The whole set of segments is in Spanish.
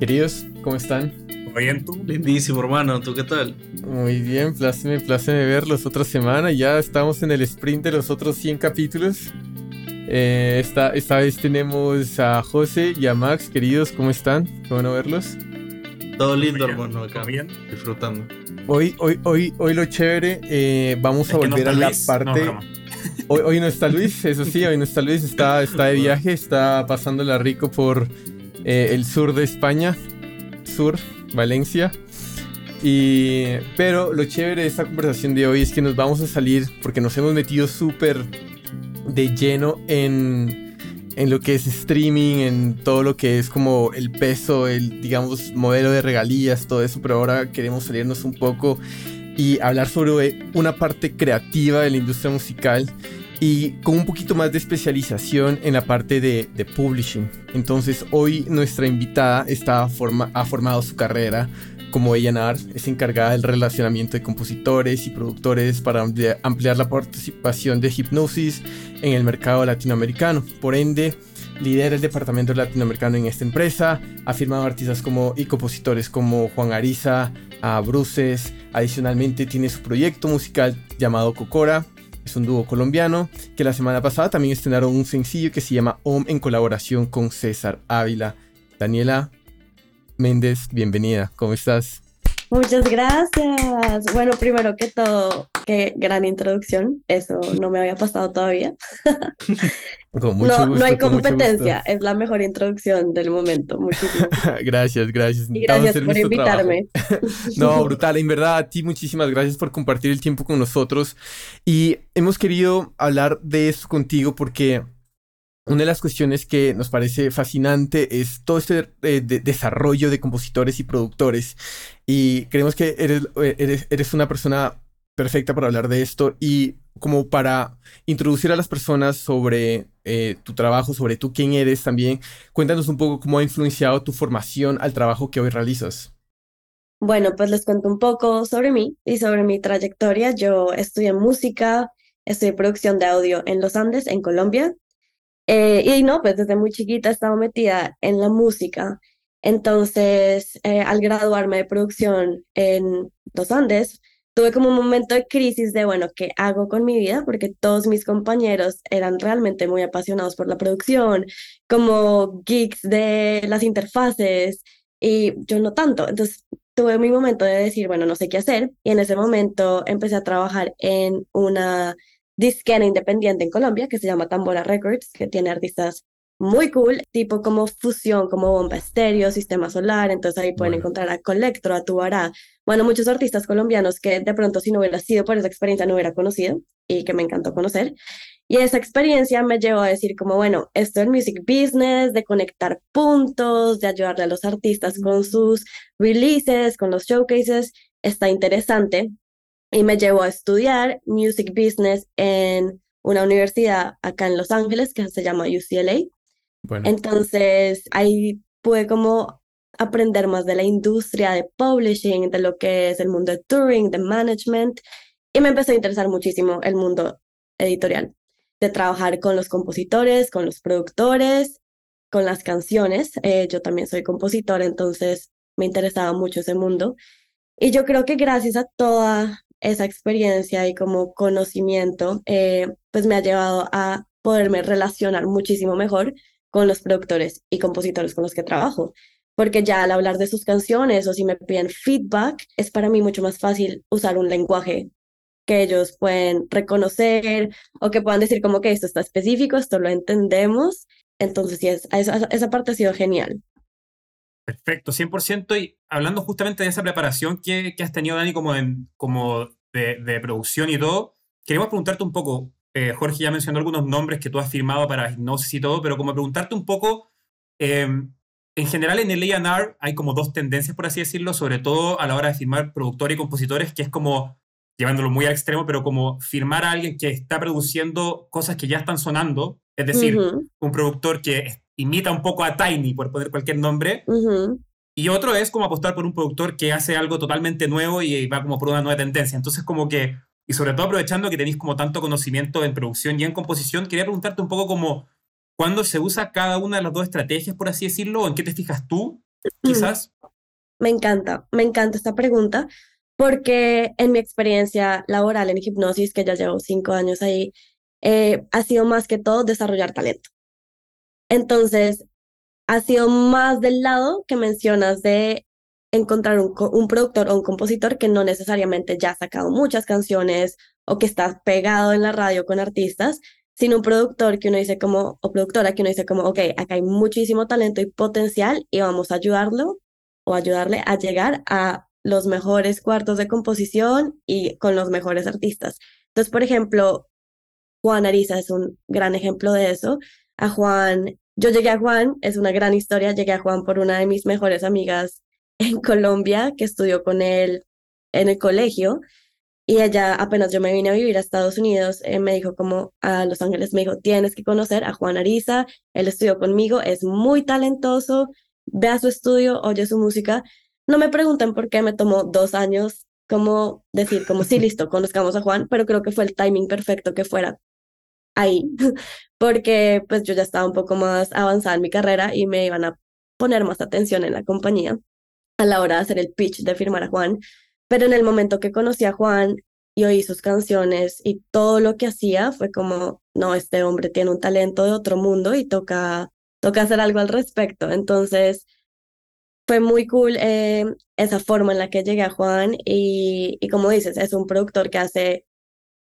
Queridos, ¿cómo están? Muy bien, tú. Lindísimo, hermano. ¿Tú qué tal? Muy bien, pláceme, pláceme verlos otra semana. Ya estamos en el sprint de los otros 100 capítulos. Eh, esta, esta vez tenemos a José y a Max. Queridos, ¿cómo están? Qué bueno verlos. Todo lindo, hermano, acá. bien. Disfrutando. Hoy, hoy, hoy, hoy lo chévere, eh, vamos a volver a la parte... hoy, hoy, no está Luis, eso sí, hoy no está Luis, está, está de viaje, está pasándola rico por eh, el sur de España, sur, Valencia. Y, pero lo chévere de esta conversación de hoy es que nos vamos a salir porque nos hemos metido súper de lleno en, en lo que es streaming, en todo lo que es como el peso, el, digamos, modelo de regalías, todo eso, pero ahora queremos salirnos un poco y hablar sobre una parte creativa de la industria musical y con un poquito más de especialización en la parte de, de publishing. Entonces hoy nuestra invitada está ha formado su carrera como A&R, es encargada del relacionamiento de compositores y productores para ampliar la participación de Hipnosis en el mercado latinoamericano. Por ende, lidera el departamento latinoamericano en esta empresa, ha firmado artistas como y compositores como Juan Ariza, a Bruces, adicionalmente tiene su proyecto musical llamado Cocora, es un dúo colombiano que la semana pasada también estrenaron un sencillo que se llama Om en colaboración con César Ávila. Daniela, Méndez, bienvenida. ¿Cómo estás? Muchas gracias. Bueno, primero que todo, qué gran introducción. Eso no me había pasado todavía. Con mucho no, gusto, no hay con competencia. Es la mejor introducción del momento. Muchísimas gracias, gracias. y gracias por trabajo. invitarme. No, brutal, en verdad, a ti muchísimas gracias por compartir el tiempo con nosotros. Y hemos querido hablar de esto contigo porque una de las cuestiones que nos parece fascinante es todo este eh, de- desarrollo de compositores y productores. Y creemos que eres, eh, eres, eres una persona perfecta para hablar de esto y como para introducir a las personas sobre eh, tu trabajo, sobre tú quién eres también. Cuéntanos un poco cómo ha influenciado tu formación al trabajo que hoy realizas. Bueno, pues les cuento un poco sobre mí y sobre mi trayectoria. Yo estudié música, estudié producción de audio en los Andes, en Colombia. Eh, y no, pues desde muy chiquita estaba metida en la música. Entonces, eh, al graduarme de producción en los Andes, tuve como un momento de crisis de, bueno, ¿qué hago con mi vida? Porque todos mis compañeros eran realmente muy apasionados por la producción, como geeks de las interfaces, y yo no tanto. Entonces, tuve mi momento de decir, bueno, no sé qué hacer, y en ese momento empecé a trabajar en una disquera independiente en Colombia que se llama Tambora Records, que tiene artistas muy cool, tipo como fusión, como Bomba Estéreo, Sistema Solar, entonces ahí pueden Bueno. encontrar a Colectro, a Tubará, bueno, muchos artistas colombianos que de pronto si no hubiera sido por esa experiencia no hubiera conocido y que me encantó conocer. Y esa experiencia me llevó a decir como, bueno, esto del music business, de conectar puntos, de ayudarle a los artistas con sus releases, con los showcases, está interesante. Y me llevó a estudiar music business en una universidad acá en Los Ángeles que se llama UCLA. Bueno, Entonces ahí pude como aprender más de la industria de publishing, de lo que es el mundo de touring, de management, y me empezó a interesar muchísimo el mundo editorial, de trabajar con los compositores, con los productores, con las canciones. Eh, yo también soy compositora, entonces me interesaba mucho ese mundo. Y yo creo que gracias a toda esa experiencia y como conocimiento, eh, pues me ha llevado a poderme relacionar muchísimo mejor con los productores y compositores con los que trabajo. Porque ya al hablar de sus canciones o si me piden feedback, es para mí mucho más fácil usar un lenguaje que ellos pueden reconocer o que puedan decir como que esto está específico, esto lo entendemos. Entonces, sí, es, esa, esa parte ha sido genial. Perfecto, 100%. Y hablando justamente de esa preparación que, que has tenido, Dani, como, en- como de, producción y todo, queremos preguntarte un poco, eh, Jorge ya mencionó algunos nombres que tú has firmado para hipnosis y todo, pero como preguntarte un poco, eh, en general en el A&R hay como dos tendencias, por así decirlo, sobre todo a la hora de firmar productores y compositores, que es como, llevándolo muy al extremo, pero como firmar a alguien que está produciendo cosas que ya están sonando, es decir, un productor que imita un poco a Tiny, por poner cualquier nombre, y otro es como apostar por un productor que hace algo totalmente nuevo y va como por una nueva tendencia. Entonces, como que, y sobre todo aprovechando que tenéis como tanto conocimiento en producción y en composición, quería preguntarte un poco como, ¿cuándo se usa cada una de las dos estrategias, por así decirlo? ¿O en qué te fijas tú quizás? Me encanta, me encanta esta pregunta porque en mi experiencia laboral en hipnosis, que ya llevo cinco años ahí, eh, ha sido más que todo desarrollar talento. Entonces, ha sido más del lado que mencionas de encontrar un, un, productor o un compositor que no necesariamente ya ha sacado muchas canciones o que está pegado en la radio con artistas, sino un productor que uno dice como, o productora que uno dice como, ok, acá hay muchísimo talento y potencial y vamos a ayudarlo o ayudarle a llegar a los mejores cuartos de composición y con los mejores artistas. Entonces, por ejemplo, Juan Ariza es un gran ejemplo de eso. A Juan, yo llegué a Juan, es una gran historia, llegué a Juan por una de mis mejores amigas en Colombia que estudió con él en el colegio y ella apenas yo me vine a vivir a Estados Unidos, eh, me dijo como a Los Ángeles, me dijo, tienes que conocer a Juan Ariza, él estudió conmigo, es muy talentoso, ve a su estudio, oye su música. No me pregunten por qué me tomó dos años como decir, como sí, listo, conozcamos a Juan, pero creo que fue el timing perfecto que fuera ahí, porque pues yo ya estaba un poco más avanzada en mi carrera y me iban a poner más atención en la compañía a la hora de hacer el pitch de firmar a Juan. Pero en el momento que conocí a Juan y oí sus canciones y todo lo que hacía, fue como, no, este hombre tiene un talento de otro mundo y toca, toca hacer algo al respecto. Entonces, fue muy cool eh, esa forma en la que llegué a Juan y, y como dices, es un productor que hace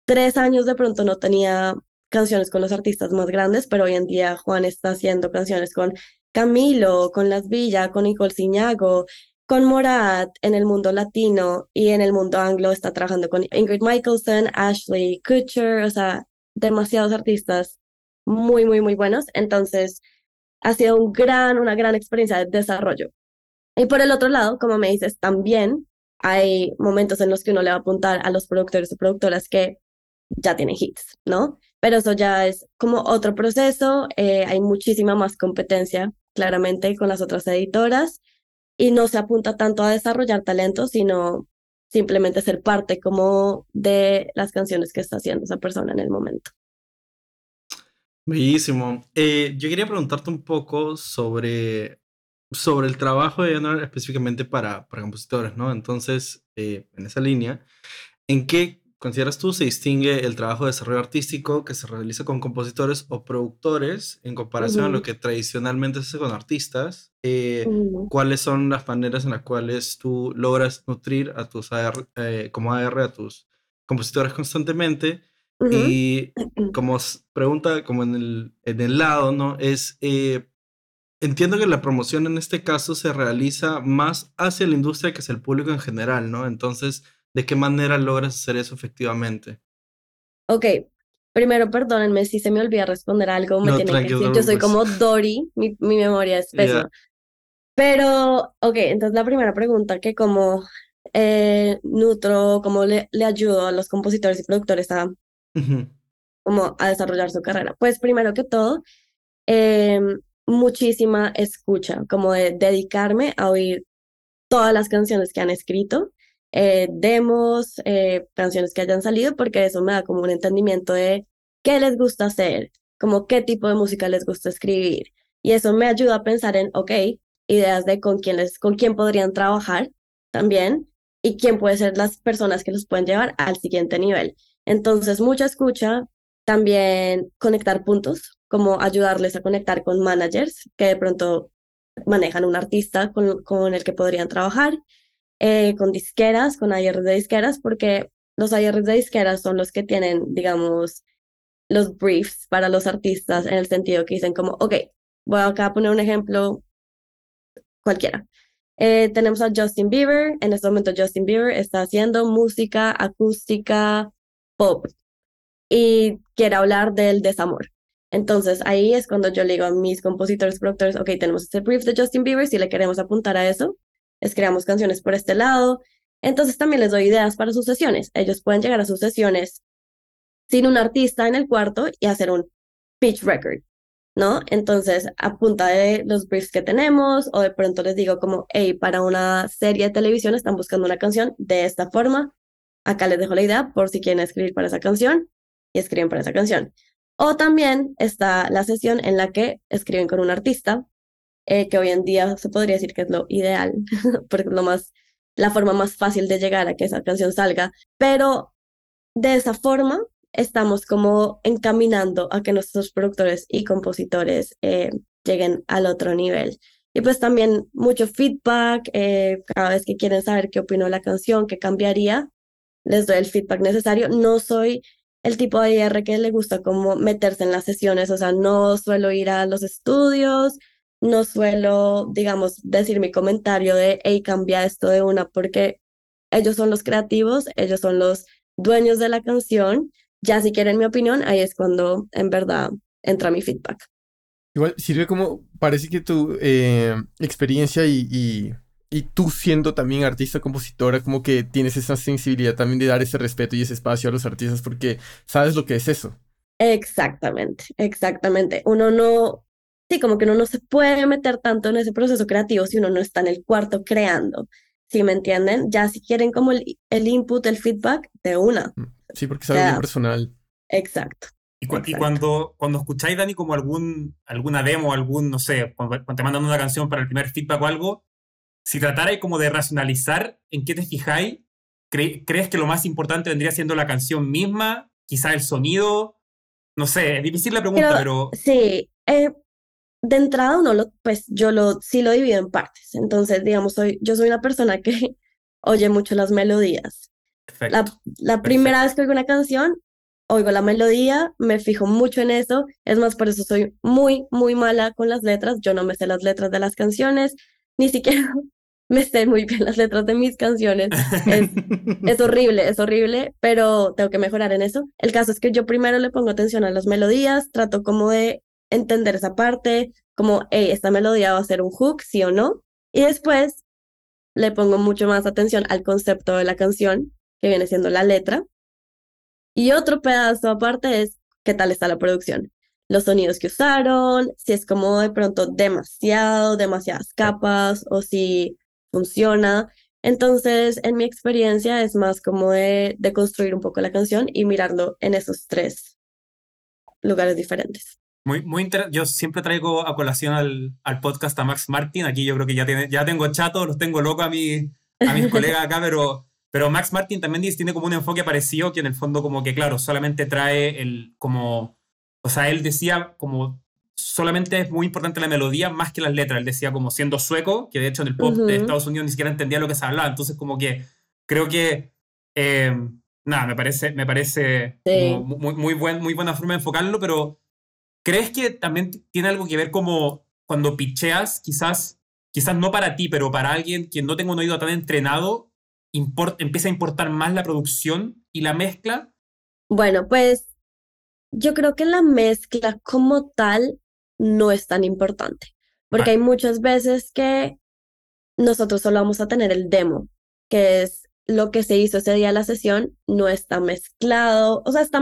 tres años de pronto no tenía canciones con los artistas más grandes, pero hoy en día Juan está haciendo canciones con Camilo, con Las Villa, con Nicole Ciñago, con Morat en el mundo latino y en el mundo anglo está trabajando con Ingrid Michaelson, Ashley Kutcher, o sea, demasiados artistas muy, muy, muy buenos. Entonces, ha sido un gran, una gran experiencia de desarrollo. Y por el otro lado, como me dices, también hay momentos en los que uno le va a apuntar a los productores o productoras que ya tienen hits, ¿no? Pero eso ya es como otro proceso, eh, hay muchísima más competencia, claramente, con las otras editoras y no se apunta tanto a desarrollar talento, sino simplemente ser parte como de las canciones que está haciendo esa persona en el momento. Bellísimo. Eh, yo quería preguntarte un poco sobre, sobre el trabajo de Januar específicamente para, para compositores, ¿no? Entonces, eh, en esa línea, ¿en qué ¿Consideras tú se distingue el trabajo de desarrollo artístico que se realiza con compositores o productores en comparación a lo que tradicionalmente se hace con artistas? Eh, ¿Cuáles son las maneras en las cuales tú logras nutrir a tus AR, eh, como AR a tus compositores constantemente? Y como pregunta, como en el, en el lado, ¿no? Es, eh, entiendo que la promoción en este caso se realiza más hacia la industria que hacia el público en general, ¿no? Entonces, ¿De qué manera logras hacer eso efectivamente? Ok, primero perdónenme si se me olvida responder algo, me tienen que decir, yo soy como Dory, mi, mi memoria es pésima. Pero, ok, entonces la primera pregunta, que cómo eh, nutro, cómo le, le ayudo a los compositores y productores a, como a desarrollar su carrera. Pues primero que todo, em, muchísima escucha, como de dedicarme a oír todas las canciones que han escrito eh, demos, eh, canciones que hayan salido, porque eso me da como un entendimiento de qué les gusta hacer, como qué tipo de música les gusta escribir. Y eso me ayuda a pensar en, ok, ideas de con quién, les, con quién podrían trabajar también y quién puede ser las personas que los pueden llevar al siguiente nivel. Entonces, mucha escucha, también conectar puntos, como ayudarles a conectar con managers que de pronto manejan un artista con, con el que podrían trabajar eh, con disqueras, con ARs de disqueras, porque los ARs de disqueras son los que tienen, digamos, los briefs para los artistas en el sentido que dicen como, ok, voy acá a poner un ejemplo cualquiera. Eh, tenemos a Justin Bieber, en este momento Justin Bieber está haciendo música acústica pop y quiere hablar del desamor. Entonces ahí es cuando yo le digo a mis compositores, productores, ok, tenemos este brief de Justin Bieber, si le queremos apuntar a eso, les creamos canciones por este lado. Entonces también les doy ideas para sus sesiones. Ellos pueden llegar a sus sesiones sin un artista en el cuarto y hacer un pitch record, ¿no? Entonces, a punta de los briefs que tenemos, o de pronto les digo como, hey, para una serie de televisión están buscando una canción de esta forma. Acá les dejo la idea por si quieren escribir para esa canción y escriben para esa canción. O también está la sesión en la que escriben con un artista eh, que hoy en día se podría decir que es lo ideal, porque lo más, la forma más fácil de llegar a que esa canción salga, pero de esa forma estamos como encaminando a que nuestros productores y compositores eh, lleguen al otro nivel. Y pues también mucho feedback, eh, cada vez que quieren saber qué opino la canción, qué cambiaría, les doy el feedback necesario. No soy el tipo de IR que le gusta como meterse en las sesiones, o sea, no suelo ir a los estudios, no suelo, digamos, decir mi comentario de, hey, cambia esto de una, porque ellos son los creativos, ellos son los dueños de la canción. Ya si quieren mi opinión, ahí es cuando en verdad entra mi feedback. Igual sirve como, parece que tu eh, experiencia y, y, tú siendo también artista, compositora, como que tienes esa sensibilidad también de dar ese respeto y ese espacio a los artistas porque sabes lo que es eso. Exactamente, exactamente. Uno no, sí, como que uno no se puede meter tanto en ese proceso creativo si uno no está en el cuarto creando. ¿Sí me entienden? Ya si quieren como el, el input, el feedback, de una. Mm, sí, porque es algo bien personal. Exacto. Y, cuando, cuando escucháis, Dani, como algún, alguna demo, algún, no sé, cuando, te mandan una canción para el primer feedback o algo, si tratarais como de racionalizar en qué te fijáis, ¿crees que lo más importante vendría siendo la canción misma? Quizá el sonido. No sé, es difícil la pregunta, pero. Sí, eh, de entrada uno lo, pues yo lo, sí lo divido en partes. Entonces, digamos, soy, yo soy una persona que oye mucho las melodías. La, la primera vez que oigo una canción, oigo la melodía, me fijo mucho en eso, es más, por eso soy muy, muy mala con las letras, yo no me sé las letras de las canciones, ni siquiera me sé muy bien las letras de mis canciones, es, horrible, es horrible, pero tengo que mejorar en eso. El caso es que yo primero le pongo atención a las melodías, trato como de entender esa parte, como, hey, esta melodía va a ser un hook, sí o no, y después le pongo mucho más atención al concepto de la canción, que viene siendo la letra, y otro pedazo aparte es qué tal está la producción. Los sonidos que usaron, si es como de pronto demasiado, demasiadas capas o si funciona. Entonces, en mi experiencia es más como de, de construir un poco la canción y mirarlo en esos tres lugares diferentes. Muy, muy Yo siempre traigo a colación al, al, podcast a Max Martin. Aquí yo creo que ya, tiene, ya tengo chato, los tengo loco a, mi, a mis colegas acá, pero pero Max Martin también tiene como un enfoque parecido que en el fondo como que, claro, solamente trae el como... O sea, él decía como solamente es muy importante la melodía más que las letras. Él decía como siendo sueco, que de hecho en el pop de Estados Unidos ni siquiera entendía lo que se hablaba. Entonces como que creo que... Eh, nada, me parece, me parece muy, muy, buen, muy buena forma de enfocarlo, pero ¿crees que también tiene algo que ver como cuando picheas, quizás, quizás no para ti, pero para alguien que no tenga un oído tan entrenado, empieza a importar más la producción y la mezcla? Bueno, pues yo creo que la mezcla como tal no es tan importante, porque hay muchas veces que nosotros solo vamos a tener el demo, que es lo que se hizo ese día de la sesión, no está mezclado, o sea, está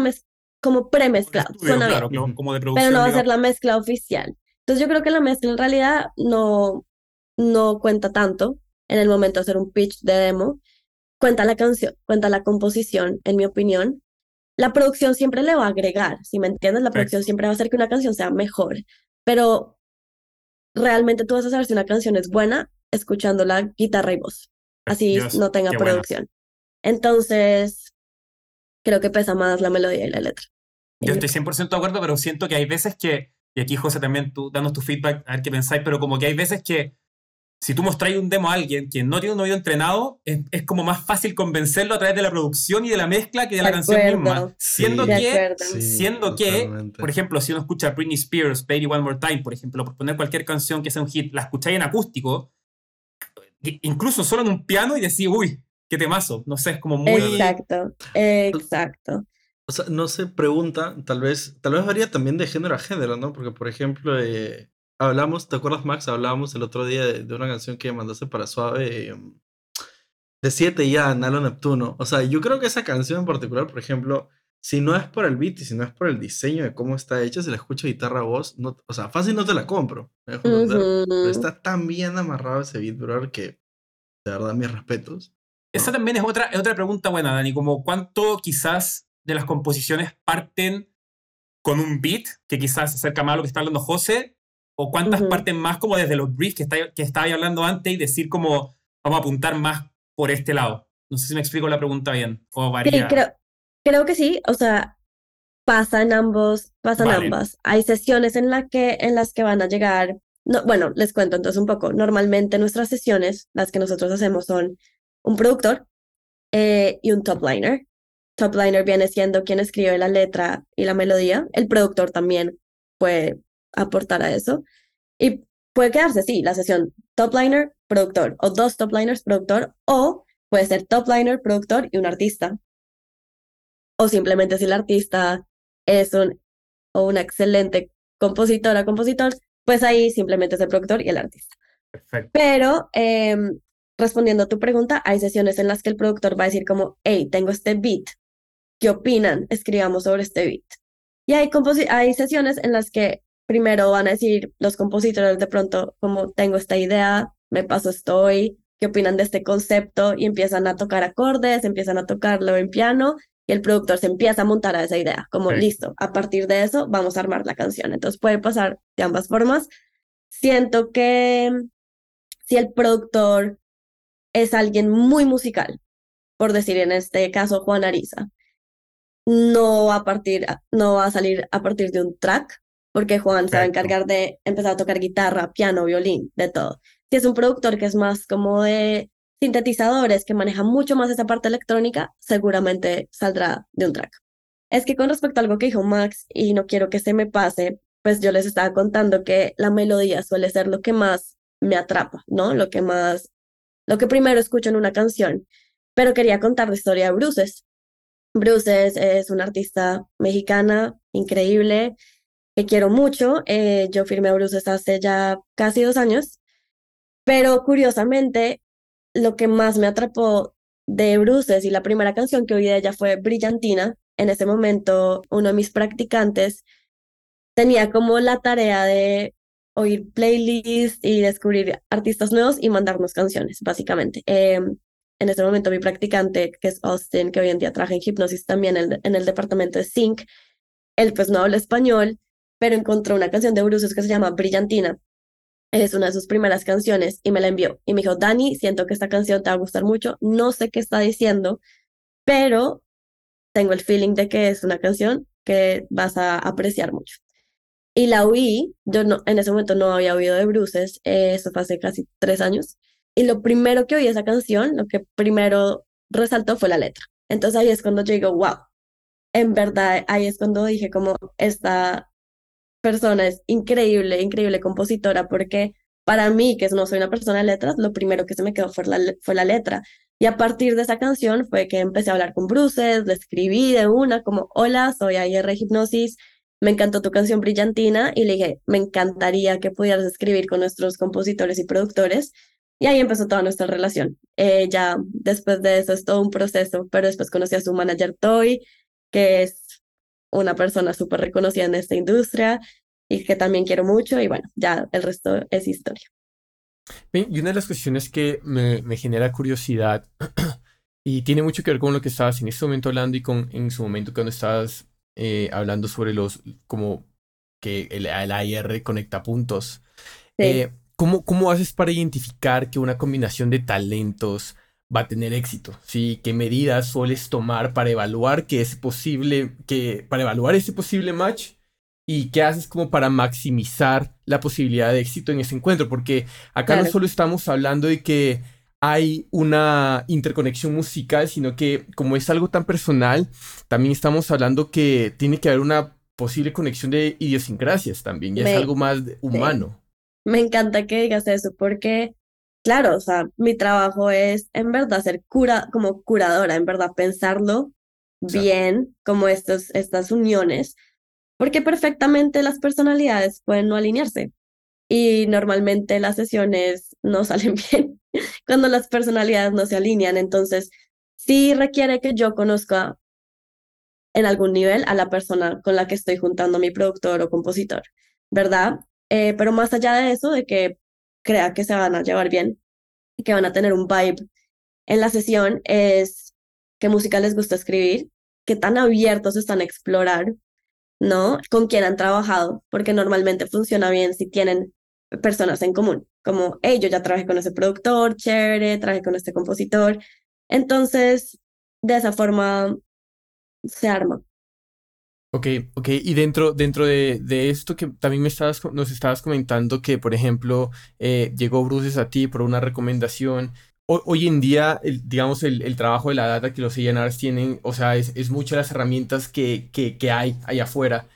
como premezclado, claro, como de pero no va a ser la mezcla oficial. Entonces yo creo que la mezcla en realidad no, no cuenta tanto en el momento de hacer un pitch de demo, cuenta la canción, cuenta la composición, en mi opinión. La producción siempre le va a agregar, si me entiendes, la producción siempre va a hacer que una canción sea mejor, pero realmente tú vas a saber si una canción es buena escuchando la guitarra y voz, así no tenga producción. Entonces, creo que pesa más la melodía y la letra. Yo estoy 100% de acuerdo, pero siento que hay veces que, y aquí José también tú danos tu feedback, a ver qué pensáis, pero como que hay veces que si tú mostráis un demo a alguien que no tiene un oído entrenado, es, como más fácil convencerlo a través de la producción y de la mezcla que de, la canción misma. Siendo que, siendo que por ejemplo, si uno escucha Britney Spears, Baby One More Time, por ejemplo, por poner cualquier canción que sea un hit, la escucháis en acústico, incluso solo en un piano y decís, uy, qué temazo. No sé, es como muy... Exacto, exacto. O sea, no se pregunta, tal vez, tal vez varía también de género a género, ¿no? Porque, por ejemplo, eh, Hablamos, ¿te acuerdas, Max? Hablábamos el otro día de, una canción que mandaste para Suave. Em, de 7 ya, Nalo Neptuno. O sea, yo creo que esa canción en particular, por ejemplo, si no es por el beat y si no es por el diseño de cómo está hecha, si la escucho guitarra voz, no, o sea, fácil no te la compro. está tan bien amarrado ese beat, bro, que de verdad mis respetos. Esa también es otra, otra pregunta buena, Dani, como cuánto quizás de las composiciones parten con un beat que quizás se acerca más a lo que está hablando José ¿O cuántas partes más como desde los briefs que, está, que estaba hablando antes y decir como vamos a apuntar más por este lado? No sé si me explico la pregunta bien o varía. Sí, creo, creo que sí. O sea, pasan ambos, pasan ambas. Hay sesiones en, la que, en las que van a llegar. No, bueno, les cuento entonces un poco. Normalmente nuestras sesiones, las que nosotros hacemos son un productor eh, y un top liner. Top liner viene siendo quien escribe la letra y la melodía. El productor también puede aportar a eso. Y puede quedarse, sí, la sesión top liner, productor, o dos top liners, productor, o puede ser top liner, productor y un artista. O simplemente si el artista es un o una excelente compositora, compositor, pues ahí simplemente es el productor y el artista. Perfecto. Pero em, respondiendo a tu pregunta, hay sesiones en las que el productor va a decir como, hey, tengo este beat, ¿qué opinan? Escribamos sobre este beat. Y hay, hay sesiones en las que primero van a decir los compositores de pronto como tengo esta idea, me paso estoy, qué opinan de este concepto y empiezan a tocar acordes, empiezan a tocarlo en piano y el productor se empieza a montar a esa idea, como listo, a partir de eso vamos a armar la canción. Entonces puede pasar de ambas formas. Siento que si el productor es alguien muy musical, por decir en este caso Juan Ariza, no va a partir, no va a salir a partir de un track, porque Juan se va a encargar de empezar a tocar guitarra, piano, violín, de todo. Si es un productor que es más como de sintetizadores, que maneja mucho más esa parte electrónica, seguramente saldrá de un track. Es que con respecto a algo que dijo Max, y no quiero que se me pase, pues yo les estaba contando que la melodía suele ser lo que más me atrapa, ¿no? Lo que más, lo que primero escucho en una canción. Pero quería contar la historia de Bruces. Bruces es una artista mexicana increíble que quiero mucho. Eh, yo firmé a Bruces hace ya casi dos años, pero curiosamente lo que más me atrapó de Bruces y la primera canción que oí de ella fue Brillantina. En ese momento, uno de mis practicantes tenía como la tarea de oír playlists y descubrir artistas nuevos y mandarnos canciones, básicamente. Em, en ese momento, mi practicante, que es Austin, que hoy en día trabaja en hipnosis también en, en el departamento de Sync, él pues no habla español, pero encontró una canción de Bruces que se llama Brillantina es una de sus primeras canciones y me la envió. Y me dijo, Dani, siento que esta canción te va a gustar mucho. No sé qué está diciendo, pero tengo el feeling de que es una canción que vas a apreciar mucho. Y la oí, yo no, en ese momento no había oído de Bruces, eso fue hace casi tres años. Y lo primero que oí esa canción, lo que primero resaltó fue la letra. Entonces ahí es cuando yo digo, wow, en verdad, ahí es cuando dije como esta persona es increíble, increíble compositora, porque para mí, que no soy una persona de letras, lo primero que se me quedó fue la, fue la letra. Y a partir de esa canción fue que empecé a hablar con Bruces, le escribí de una como, hola, soy AIR Hipnosis, me encantó tu canción Brillantina y le dije, me encantaría que pudieras escribir con nuestros compositores y productores. Y ahí empezó toda nuestra relación. Eh, ya después de eso es todo un proceso, pero después conocí a su manager Toy, que es una persona súper reconocida en esta industria y que también quiero mucho y bueno, ya el resto es historia. y una de las cuestiones que me, me genera curiosidad y tiene mucho que ver con lo que estabas en este momento hablando y con en su momento cuando estabas eh, hablando sobre los, como que el, el AIR conecta puntos. Eh, ¿cómo, ¿Cómo haces para identificar que una combinación de talentos va a tener éxito? ¿sí? ¿Qué medidas sueles tomar para evaluar que es posible, que, para evaluar ese posible match? ¿Y qué haces como para maximizar la posibilidad de éxito en ese encuentro? Porque acá no solo estamos hablando de que hay una interconexión musical, sino que como es algo tan personal, también estamos hablando que tiene que haber una posible conexión de idiosincrasias también, y es algo más humano. Me encanta que digas eso, porque claro, o sea, mi trabajo es en verdad ser cura, como curadora, en verdad pensarlo bien, como estos, estas uniones, porque perfectamente las personalidades pueden no alinearse y normalmente las sesiones no salen bien cuando las personalidades no se alinean, entonces sí requiere que yo conozca en algún nivel a la persona con la que estoy juntando mi productor o compositor, ¿verdad? Eh, pero más allá de eso, de que crea que se van a llevar bien que van a tener un vibe en la sesión es qué música les gusta escribir, qué tan abiertos están a explorar ¿no? Con quién han trabajado, porque normalmente funciona bien si tienen personas en común, como, hey, ya trabajé con ese productor, chévere, trabajé con este compositor. Entonces, de esa forma se arma. Ok, ok. Y dentro, dentro de, de esto que también me estabas, nos estabas comentando que, por ejemplo, eh, llegó Bruces a ti por una recomendación. hoy en día, digamos, el, el, trabajo de la data que los A&Rs tienen, o sea, es, es muchas las herramientas que, que, que hay allá afuera.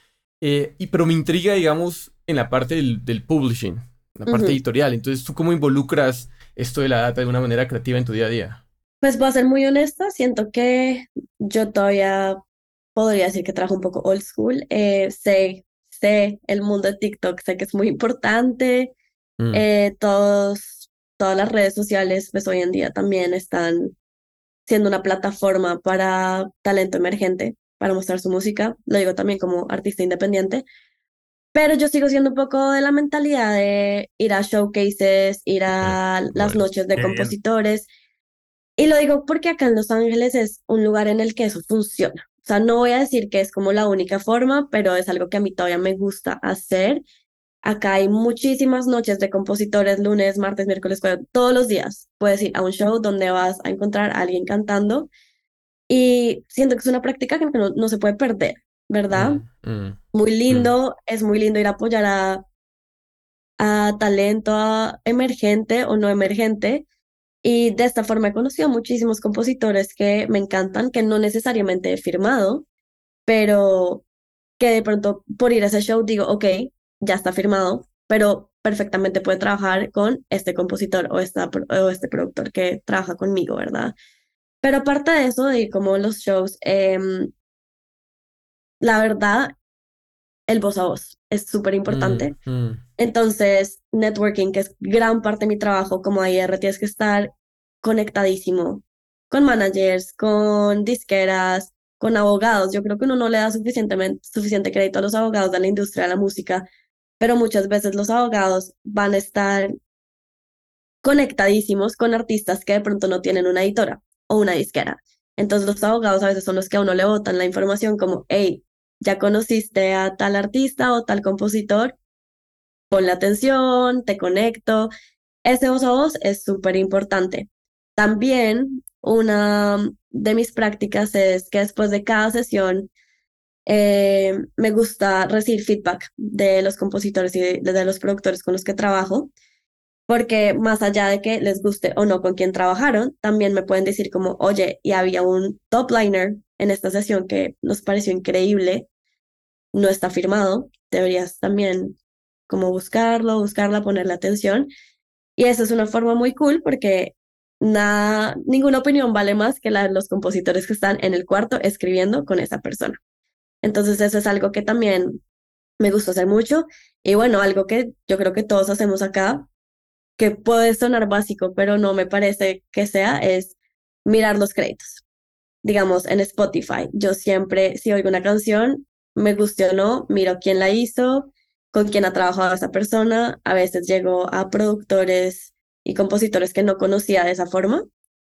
Eh, y, pero me intriga, digamos, en la parte del, del publishing, la parte editorial. Entonces, ¿tú cómo involucras esto de la data de una manera creativa en tu día a día? Pues voy a ser muy honesta, siento que yo todavía podría decir que trabajo un poco old school. Eh, sé, sé el mundo de TikTok, sé que es muy importante. Mm. Eh, todos, todas las redes sociales, pues hoy en día también están siendo una plataforma para talento emergente, para mostrar su música. Lo digo también como artista independiente. Pero yo sigo siendo un poco de la mentalidad de ir a showcases, ir a las noches de compositores. Y lo digo porque acá en Los Ángeles es un lugar en el que eso funciona. O sea, no voy a decir que es como la única forma, pero es algo que a mí todavía me gusta hacer. Acá hay muchísimas noches de compositores, lunes, martes, miércoles, jueves, todos los días. Puedes ir a un show donde vas a encontrar a alguien cantando y siento que es una práctica que no, se puede perder, ¿verdad? Mm, mm, muy mm. lindo, es muy lindo ir a apoyar a, a talento emergente o no emergente y de esta forma he conocido muchísimos compositores que me encantan, que no necesariamente he firmado, pero que de pronto por ir a ese show digo, ok, ya está firmado, pero perfectamente puede trabajar con este compositor o, esta, o este productor que trabaja conmigo, ¿verdad? Pero aparte de eso, de como los shows, em, la verdad, el voz a voz es súper importante. Mm, mm. Entonces, networking, que es gran parte de mi trabajo como IR, tienes que estar conectadísimo con managers, con disqueras, con abogados. Yo creo que uno no le da suficientemente, suficiente crédito a los abogados de la industria de la música, pero muchas veces los abogados van a estar conectadísimos con artistas que de pronto no tienen una editora o una disquera. Entonces los abogados a veces son los que a uno le botan la información como, hey, ya conociste a tal artista o tal compositor, ponle atención, te conecto. Ese voz a voz es súper importante. También una de mis prácticas es que después de cada sesión eh, me gusta recibir feedback de los compositores y de, los productores con los que trabajo, porque más allá de que les guste o no con quien trabajaron, también me pueden decir como, oye, y había un top liner en esta sesión que nos pareció increíble, no está firmado, deberías también como buscarlo, buscarla, ponerle atención. Y eso es una forma muy cool porque nada, ninguna opinión vale más que la de los compositores que están en el cuarto escribiendo con esa persona. Entonces eso es algo que también me gusta hacer mucho y bueno, algo que yo creo que todos hacemos acá, que puede sonar básico, pero no me parece que sea, es mirar los créditos. Digamos, en Spotify, yo siempre, si oigo una canción, me guste o no, miro quién la hizo, con quién ha trabajado esa persona. A veces llego a productores y compositores que no conocía de esa forma.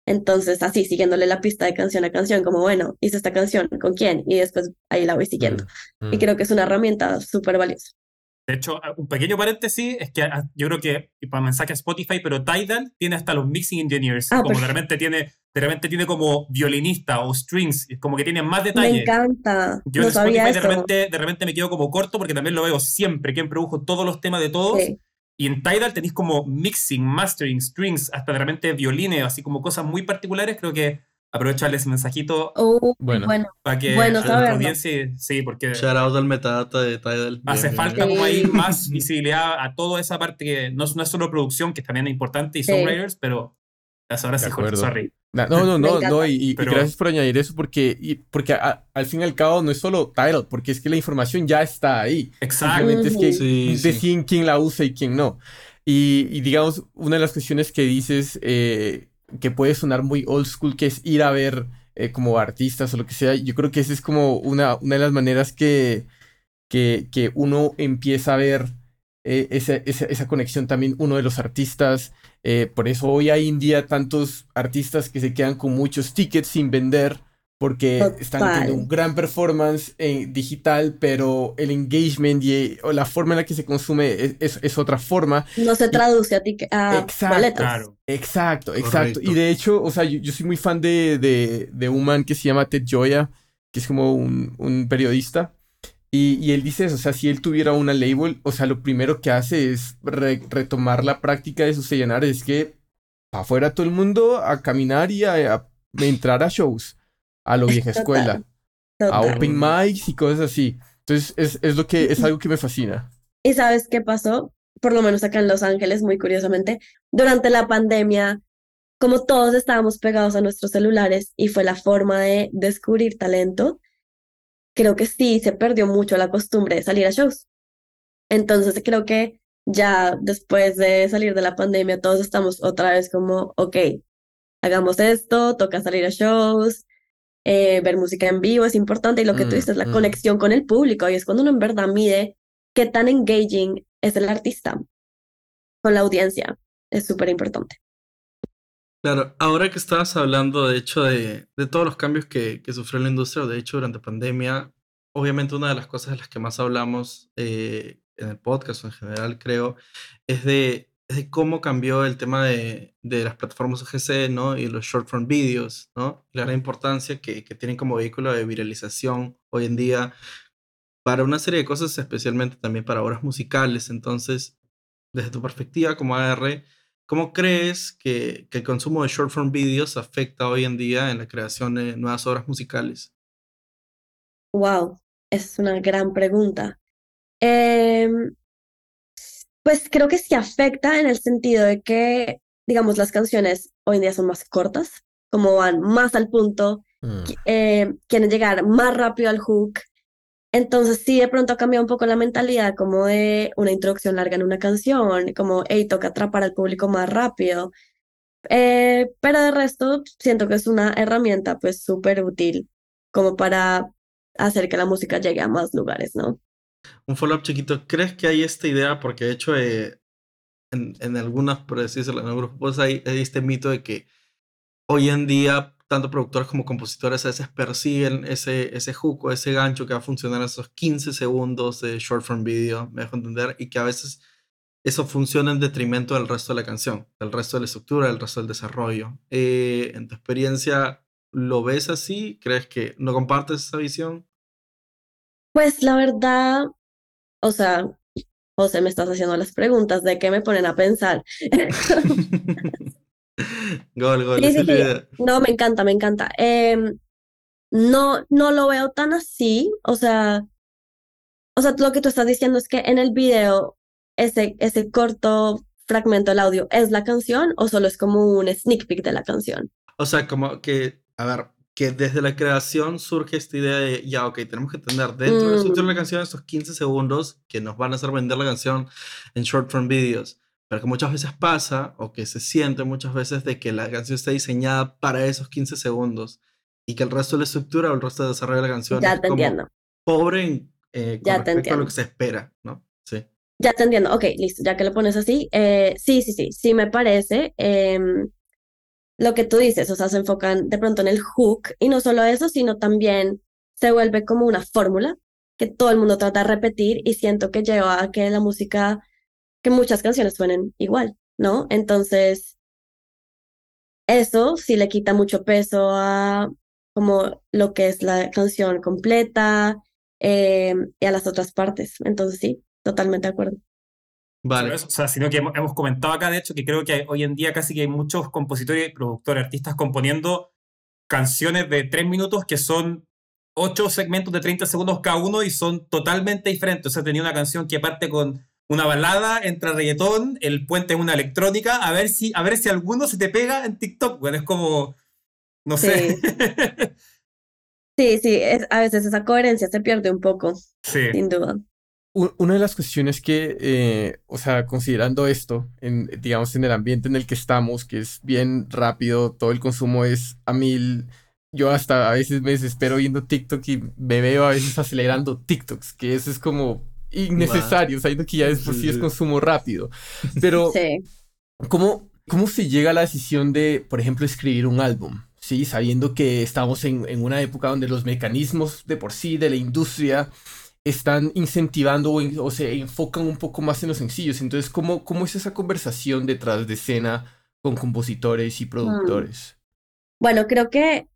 Entonces, así, siguiéndole la pista de canción a canción, como, bueno, hice esta canción, ¿con quién? Y después ahí la voy siguiendo. Mm, y mm. creo que es una herramienta súper valiosa. De hecho, un pequeño paréntesis es que ah, yo creo que para mensaje a Spotify, pero Tidal tiene hasta los mixing engineers, ah, como de repente tiene de repente tiene como violinista o strings, como que tiene más detalles. Me encanta. Yo en Spotify de repente, de repente me quedo como corto porque también lo veo siempre, que produjo todos los temas de todos. Y en Tidal tenéis como mixing, mastering, strings, hasta de repente violines, así como cosas muy particulares. Creo que aprovecharle ese mensajito. Uh, bueno, para que bueno, la audiencia, sí, porque. Shout out al metadata de Tidal. Hace falta como ahí más visibilidad a toda esa parte que no, es solo producción, que también es importante, y songwriters, pero ahora sí, sorry. No, no, no, no, y, gracias por añadir eso porque, porque al fin y al cabo no es solo title, porque es que la información ya está ahí. Exacto. es que sí, quién la usa y quién no. Y, digamos, una de las cuestiones que dices eh, que puede sonar muy old school, que es ir a ver eh, como artistas o lo que sea, yo creo que esa es como una, una de las maneras que, que, que uno empieza a ver eh, esa, esa, conexión también uno de los artistas. por eso hoy hay en día tantos artistas que se quedan con muchos tickets sin vender porque están haciendo un gran performance en digital, pero el engagement y o la forma en la que se consume es, otra forma. No se traduce a ti a exacto, Exacto, exacto. Y de hecho, o sea, yo, soy muy fan de, de, un man que se llama Ted Joya, que es como un, periodista. Y, él dice eso, o sea, si él tuviera una label, o sea, lo primero que hace es retomar la práctica de sus sellanar, es que afuera todo el mundo a caminar y a entrar a shows a lo vieja escuela, a open mics y cosas así. Entonces es, es, lo que, es algo que me fascina. ¿Y sabes qué pasó? Por lo menos acá en Los Ángeles, muy curiosamente, durante la pandemia, como todos estábamos pegados a nuestros celulares y fue la forma de descubrir talento, creo que sí se perdió mucho la costumbre de salir a shows. Entonces creo que ya después de salir de la pandemia todos estamos otra vez como, ok, hagamos esto, toca salir a shows, eh, ver música en vivo es importante y lo que tú mm, dices, la mm. conexión con el público y es cuando uno en verdad mide qué tan engaging es el artista con la audiencia. Es súper importante. Claro, ahora que estabas hablando, de hecho, de, de todos los cambios que, que, sufrió la industria, de hecho, durante pandemia, obviamente una de las cosas de las que más hablamos eh, en el podcast o en general, creo, es de de cómo cambió el tema de, de las plataformas OGC, ¿no? Y los short form videos, ¿no? la gran importancia que, que, tienen como vehículo de viralización hoy en día para una serie de cosas, especialmente también para obras musicales. Entonces, desde tu perspectiva como AR, ¿cómo crees que, que el consumo de short form videos afecta hoy en día en la creación de nuevas obras musicales? Wow, es una gran pregunta. Eh, pues creo que sí afecta en el sentido de que, digamos, las canciones hoy en día son más cortas, como van más al punto, mm. eh, quieren llegar más rápido al hook. Entonces sí, de pronto ha cambiado un poco la mentalidad como de una introducción larga en una canción, como, hey, toca atrapar al público más rápido. Eh, pero de resto, siento que es una herramienta pues súper útil como para hacer que la música llegue a más lugares, ¿no? Un follow-up chiquito. ¿Crees que hay esta idea? Porque de hecho, eh, en, algunas, por decirlo, en algunos grupos hay, este mito de que hoy en día tanto productores como compositores a veces persiguen ese, ese hook o ese gancho que va a funcionar esos 15 segundos de short form video, me dejo entender, y que a veces eso funciona en detrimento del resto de la canción, del resto de la estructura, del resto del desarrollo. Eh, en tu experiencia, ¿lo ves así? ¿Crees que no compartes esa visión? Pues la verdad, o sea, José, me estás haciendo las preguntas de qué me ponen a pensar. gol, gol. No, me encanta, me encanta. Em, no, no lo veo tan así. O sea, o sea, lo que tú estás diciendo es que en el video, ese, ese corto fragmento del audio es la canción o solo es como un sneak peek de la canción. O sea, como que, a ver, que desde la creación surge esta idea de, ya, ok, tenemos que tener dentro de la mm. canción estos 15 segundos que nos van a hacer vender la canción en short form videos. Pero que muchas veces pasa, o que se siente muchas veces, de que la canción está diseñada para esos 15 segundos y que el resto de la estructura o el resto de desarrollo de la canción ya te entiendo. pobre en, eh, con respecto a lo que se espera, ¿no? Sí. Ya te entiendo. Ok, listo. Ya que lo pones así, eh, sí, sí, sí, sí me parece. Eh, lo que tú dices, o sea, se enfocan de pronto en el hook y no solo eso, sino también se vuelve como una fórmula que todo el mundo trata de repetir y siento que lleva a que la música, que muchas canciones suenen igual, ¿no? Entonces, eso sí le quita mucho peso a como lo que es la canción completa eh, y a las otras partes. Entonces, sí, totalmente de acuerdo. Vale. o sea, sino que hemos, comentado acá, de hecho, que creo que hoy en día casi que hay muchos compositores, productores, artistas componiendo canciones de tres minutos que son ocho segmentos de 30 segundos cada uno y son totalmente diferentes. O sea, tenía una canción que parte con una balada, entra reggaetón, el puente es una electrónica, a ver si, a ver si alguno se te pega en TikTok. Bueno, es como, no sé. Sí, sí, a veces esa coherencia se pierde un poco, sí. sin duda una de las cuestiones que, eh, o sea, considerando esto, en, digamos, en el ambiente en el que estamos, que es bien rápido, todo el consumo es a mil. Yo hasta a veces me desespero viendo TikTok y me veo a veces acelerando TikToks, que eso es como innecesario, sabiendo que ya es por sí es consumo rápido. Pero, ¿cómo, ¿cómo se llega a la decisión de, por ejemplo, escribir un álbum? ¿sí? Sabiendo que estamos en, en, una época donde los mecanismos de por sí de la industria están incentivando o, se enfocan un poco más en los sencillos. Entonces, ¿cómo, cómo es esa conversación detrás de escena con compositores y mm. productores? Bueno, creo que,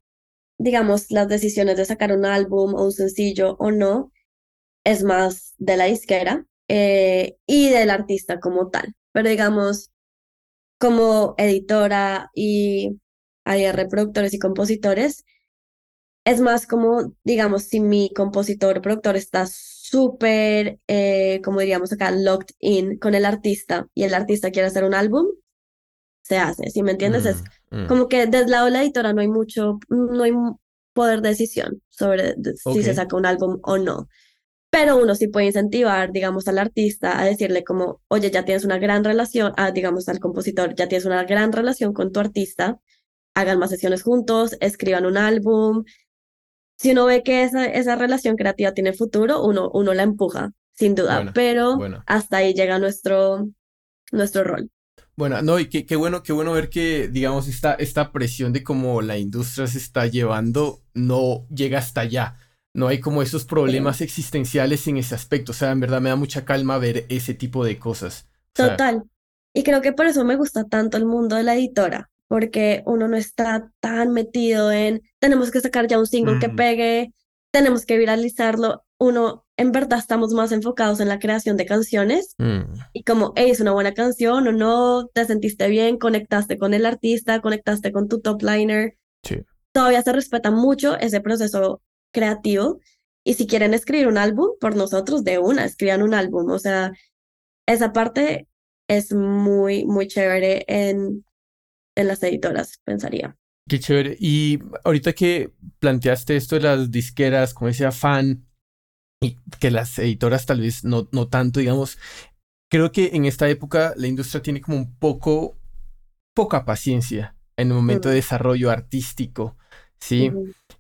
digamos, las decisiones de sacar un álbum o un sencillo o no es más de la disquera eh, y del artista como tal. Pero digamos, como editora y hay reproductores y compositores, es más como, digamos, si mi compositor o productor está súper, eh, como diríamos acá, locked in con el artista y el artista quiere hacer un álbum, se hace, ¿sí me entiendes? es mm, mm. como que desde la editora no hay mucho, no hay poder de decisión sobre si se saca un álbum o no. Pero uno sí puede incentivar, digamos, al artista a decirle como, oye, ya tienes una gran relación, a, digamos, al compositor, ya tienes una gran relación con tu artista, hagan más sesiones juntos, escriban un álbum. Si uno ve que esa, esa relación creativa tiene futuro, uno, uno la empuja, sin duda, pero hasta ahí llega nuestro, nuestro rol. Bueno, no, y qué, bueno, qué bueno ver que, digamos, esta, esta presión de cómo la industria se está llevando no llega hasta allá. No hay como esos problemas existenciales en ese aspecto. O sea, en verdad me da mucha calma ver ese tipo de cosas. Total. Y creo que por eso me gusta tanto el mundo de la editora, porque uno no está tan metido en tenemos que sacar ya un single que mm. pegue, tenemos que viralizarlo. Uno, en verdad, estamos más enfocados en la creación de canciones mm. y como, hey, es una buena canción o no, te sentiste bien, conectaste con el artista, conectaste con tu top liner. Sí. Todavía se respeta mucho ese proceso creativo y si quieren escribir un álbum, por nosotros de una, escriban un álbum. O sea, esa parte es muy, muy chévere en en las editoras, pensaría. Qué chévere. Y ahorita que planteaste esto de las disqueras como ese afán y que las editoras tal vez no, no tanto, digamos, creo que en esta época la industria tiene como un poco, poca paciencia en el momento de desarrollo artístico, ¿sí?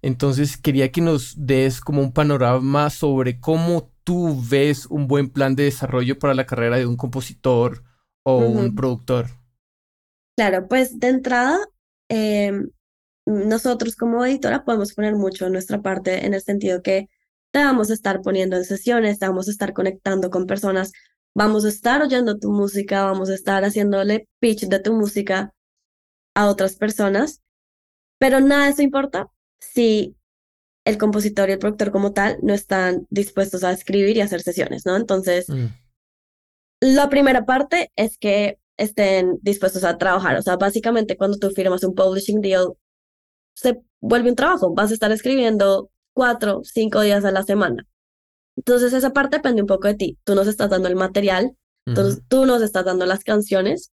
Entonces quería que nos des como un panorama sobre cómo tú ves un buen plan de desarrollo para la carrera de un compositor o un productor. Claro, pues de entrada, em, nosotros como editora podemos poner mucho de nuestra parte en el sentido que te vamos a estar poniendo en sesiones, te vamos a estar conectando con personas, vamos a estar oyendo tu música, vamos a estar haciéndole pitch de tu música a otras personas, pero nada de eso importa si el compositor y el productor como tal no están dispuestos a escribir y hacer sesiones, ¿no? Entonces, mm. la primera parte es que estén dispuestos a trabajar. O sea, básicamente cuando tú firmas un publishing deal, se vuelve un trabajo. Vas a estar escribiendo cuatro, cinco días a la semana. Entonces esa parte depende un poco de ti. Tú nos estás dando el material, entonces tú nos estás dando las canciones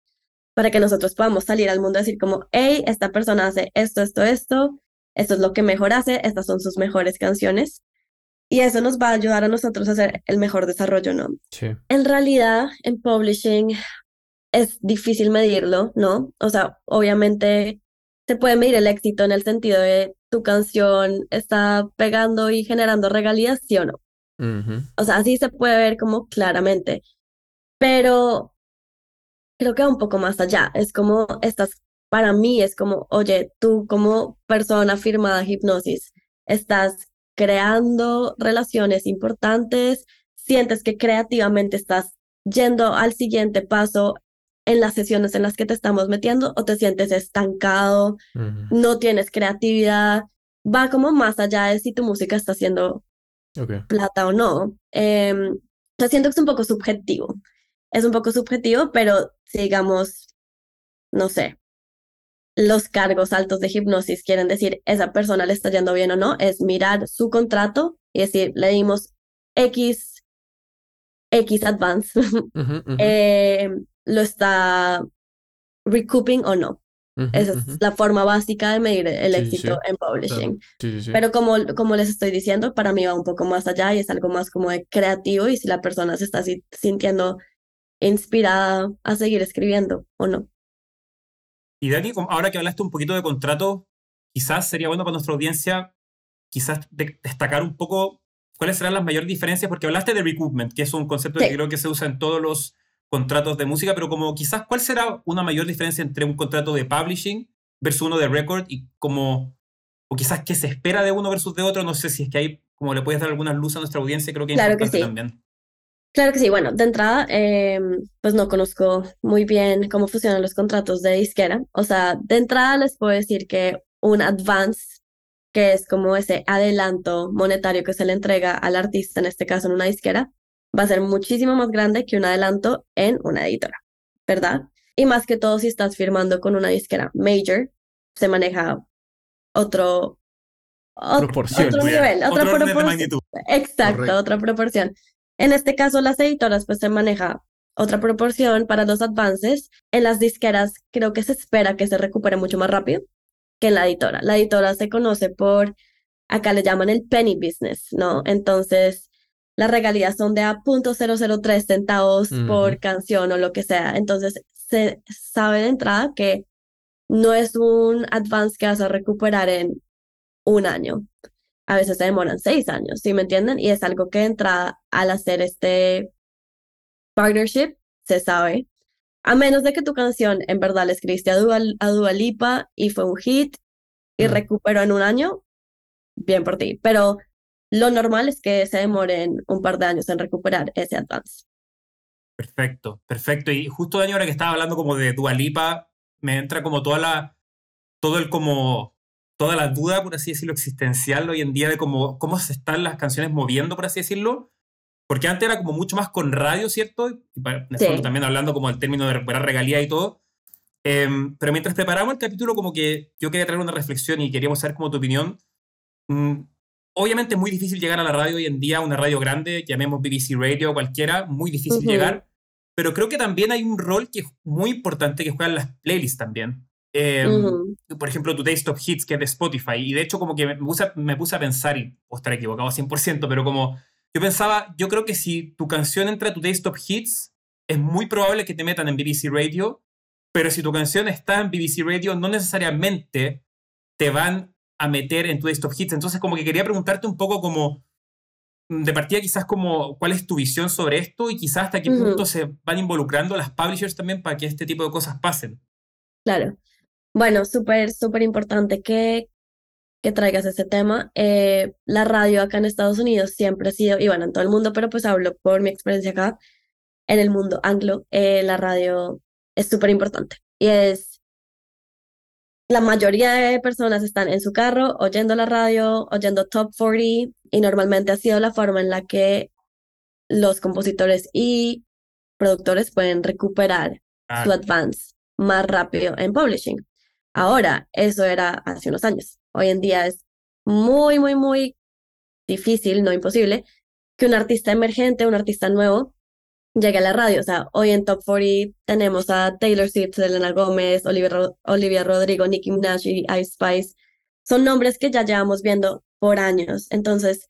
para que nosotros podamos salir al mundo y decir como, hey, esta persona hace esto, esto, esto, esto es lo que mejor hace, estas son sus mejores canciones. Y eso nos va a ayudar a nosotros a hacer el mejor desarrollo, ¿no? Sí. En realidad, en publishing, es difícil medirlo, ¿no? O sea, obviamente se puede medir el éxito en el sentido de tu canción está pegando y generando regalías, sí o no. O sea, así se puede ver como claramente. Pero creo que va un poco más allá. Es como estás, para mí es como, oye, tú como persona firmada hipnosis, estás creando relaciones importantes, sientes que creativamente estás yendo al siguiente paso en las sesiones en las que te estamos metiendo o te sientes estancado, no tienes creatividad, va como más allá de si tu música está haciendo plata o no. Eh, siento que es un poco subjetivo. Es un poco subjetivo, pero digamos, no sé, los cargos altos de hipnosis quieren decir esa persona le está yendo bien o no, es mirar su contrato y decir, le dimos X, X advance. Eh, lo está recouping o no. Esa es la forma básica de medir el éxito en publishing. Pero como, como les estoy diciendo, para mí va un poco más allá y es algo más como de creativo y si la persona se está sintiendo inspirada a seguir escribiendo o no. Y Dani, ahora que hablaste un poquito de contrato, quizás sería bueno para nuestra audiencia quizás destacar un poco cuáles serán las mayores diferencias, porque hablaste de recoupment, que es un concepto que creo que se usa en todos los contratos de música, pero como quizás, ¿cuál será una mayor diferencia entre un contrato de publishing versus uno de Record y como, o quizás qué se espera de uno versus de otro, no sé si es que hay, como le puedes dar alguna luz a nuestra audiencia, creo que es claro importante que sí. también. Claro que sí, bueno, de entrada, em, pues no conozco muy bien cómo funcionan los contratos de disquera. O sea, de entrada les puedo decir que un advance, que es como ese adelanto monetario que se le entrega al artista, en este caso en una disquera, va a ser muchísimo más grande que un adelanto en una editora, ¿verdad? Y más que todo, si estás firmando con una disquera major, se maneja otro, otro nivel, otra proporción. Exacto, otra proporción. En este caso, las editoras, pues se maneja otra proporción para los advances. En las disqueras, creo que se espera que se recupere mucho más rápido que en la editora. La editora se conoce por, acá le llaman el penny business, ¿no? Entonces, las regalías son de a .003 centavos por canción o lo que sea. Entonces, se sabe de entrada que no es un advance que vas a recuperar en un año. A veces se demoran seis años, ¿sí me entienden? Y es algo que entra al hacer este partnership, se sabe. A menos de que tu canción en verdad le escribiste a Dua, a Lipa y fue un hit y mm. recuperó en un año, bien por ti. Pero lo normal es que se demoren un par de años en recuperar ese advance. Perfecto, perfecto. Y justo Dani, ahora que estaba hablando como de Dualipa, me entra como toda la, todo el como, toda la duda, por así decirlo, existencial hoy en día de cómo, cómo se están las canciones moviendo, por así decirlo. Porque antes era como mucho más con radio, ¿cierto? Y también hablando como del término de recuperar regalía y todo. Em, pero mientras preparamos el capítulo, como que yo quería traer una reflexión y queríamos saber como tu opinión. Mm, obviamente es muy difícil llegar a la radio hoy en día, una radio grande, llamemos BBC Radio o cualquiera, muy difícil llegar. Pero creo que también hay un rol que es muy importante que juegan las playlists también. Em, por ejemplo, Today's Top Hits, que es de Spotify. Y de hecho, como que me puse, me puse a pensar, y puedo estar equivocado 100%, pero como yo pensaba, yo creo que si tu canción entra a Today's Top Hits, es muy probable que te metan en BBC Radio, pero si tu canción está en BBC Radio, no necesariamente te van a meter en tu desktop hits. Entonces, como que quería preguntarte un poco como, mm, de partida quizás como, ¿cuál es tu visión sobre esto? Y quizás hasta qué punto se van involucrando las publishers también para que este tipo de cosas pasen. Claro. Bueno, súper, súper importante que, que traigas ese tema. Eh, la radio acá en Estados Unidos siempre ha sido, y bueno, en todo el mundo, pero pues hablo por mi experiencia acá, en el mundo anglo, eh, la radio es súper importante. Y es la mayoría de personas están en su carro oyendo la radio, oyendo Top 40 y normalmente ha sido la forma en la que los compositores y productores pueden recuperar su advance más rápido en publishing. Ahora, eso era hace unos años. Hoy en día es muy, muy, muy difícil, no imposible, que un artista emergente, un artista nuevo, llegue a la radio. O sea, hoy en Top 40 tenemos a Taylor Swift, Selena Gómez, Olivia, Rodrigo, Nicki Minaj y Ice Spice. Son nombres que ya llevamos viendo por años. Entonces,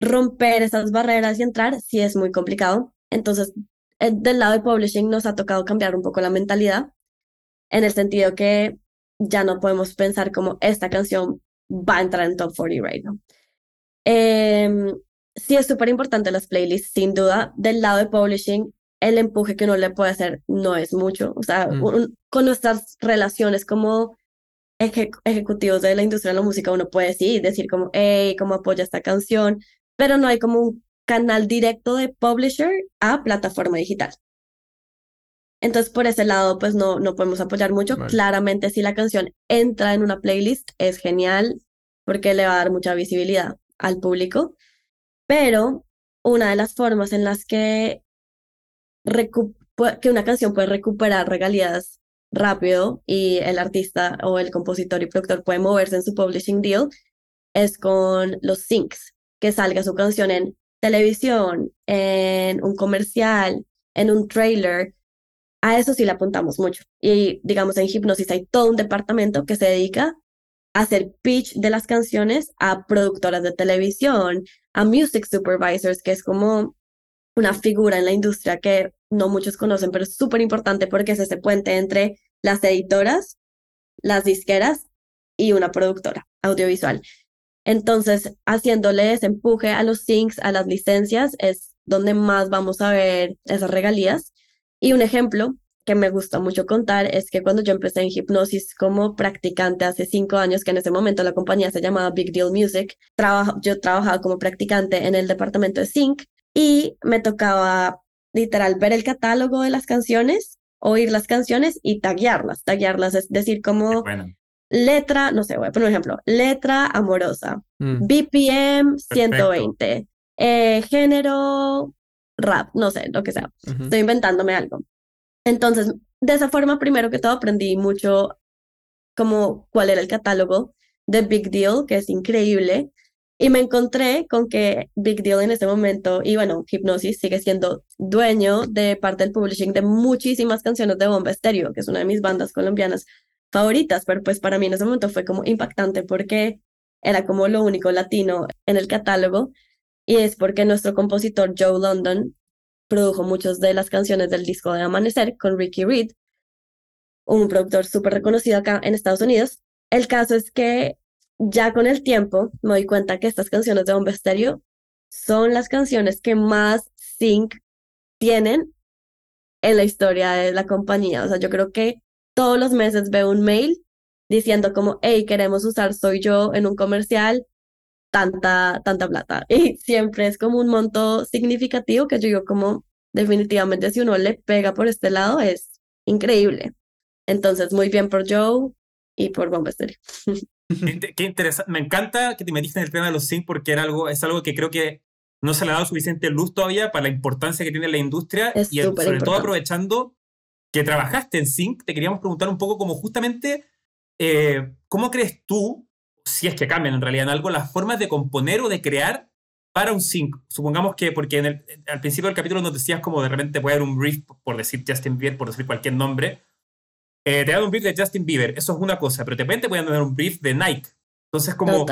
romper esas barreras y entrar sí es muy complicado. Entonces, eh, del lado de publishing nos ha tocado cambiar un poco la mentalidad en el sentido que ya no podemos pensar como esta canción va a entrar en Top 40 radio. Eh, sí es súper importante las playlists, sin duda. Del lado de publishing, el empuje que uno le puede hacer no es mucho. O sea, mm. con nuestras relaciones como ejecutivos de la industria de la música, uno puede sí decir como, hey, ¿cómo apoya esta canción? Pero no hay como un canal directo de publisher a plataforma digital. Entonces, por ese lado, pues no, no podemos apoyar mucho. Claramente, si la canción entra en una playlist, es genial porque le va a dar mucha visibilidad al público. Pero una de las formas en las que, que una canción puede recuperar regalías rápido y el artista o el compositor y productor puede moverse en su publishing deal es con los syncs, que salga su canción en televisión, en un comercial, en un trailer. A eso sí le apuntamos mucho. Y digamos, en Hipnosis hay todo un departamento que se dedica hacer pitch de las canciones a productoras de televisión, a music supervisors, que es como una figura en la industria que no muchos conocen, pero es súper importante porque es ese puente entre las editoras, las disqueras y una productora audiovisual. Entonces, haciéndole ese empuje a los syncs, a las licencias, es donde más vamos a ver esas regalías. Y un ejemplo que me gusta mucho contar es que cuando yo empecé en hipnosis como practicante hace cinco años, que en ese momento la compañía se llamaba Big Deal Music, yo trabajaba como practicante en el departamento de Sync y me tocaba literal ver el catálogo de las canciones, oír las canciones y taguearlas. Taguearlas es decir, como letra, no sé, voy a poner un ejemplo, letra amorosa, mm. BPM 120, eh, género rap, no sé, lo que sea. Estoy inventándome algo. Entonces, de esa forma, primero que todo, aprendí mucho como cuál era el catálogo de Big Deal, que es increíble. Y me encontré con que Big Deal en ese momento, y bueno, Hypnosis sigue siendo dueño de parte del publishing de muchísimas canciones de Bomba Estéreo, que es una de mis bandas colombianas favoritas, pero pues para mí en ese momento fue como impactante porque era como lo único latino en el catálogo y es porque nuestro compositor Joe London produjo muchas de las canciones del disco de Amanecer con Ricky Reed, un productor súper reconocido acá en Estados Unidos. El caso es que ya con el tiempo me doy cuenta que estas canciones de Bomba son las canciones que más sync tienen en la historia de la compañía. O sea, yo creo que todos los meses veo un mail diciendo como, hey, queremos usar Soy Yo en un comercial, tanta, tanta plata. Y siempre es como un monto significativo que yo digo como definitivamente si uno le pega por este lado es increíble. Entonces, muy bien por Joe y por Bomba Qué interesante. Me encanta que te metiste en el tema de los sync porque era algo, es algo que creo que no se le ha dado suficiente luz todavía para la importancia que tiene la industria y sobre todo aprovechando que trabajaste en sync, te queríamos preguntar un poco como justamente, eh, ¿cómo crees tú si es que cambian en realidad en algo las formas de componer o de crear para un sync. Supongamos que, porque en el, al principio del capítulo nos decías como de repente puede haber un brief, por decir Justin Bieber, por decir cualquier nombre. Eh, te dan un brief de Justin Bieber, eso es una cosa, pero de repente pueden dar un brief de Nike. Entonces, como.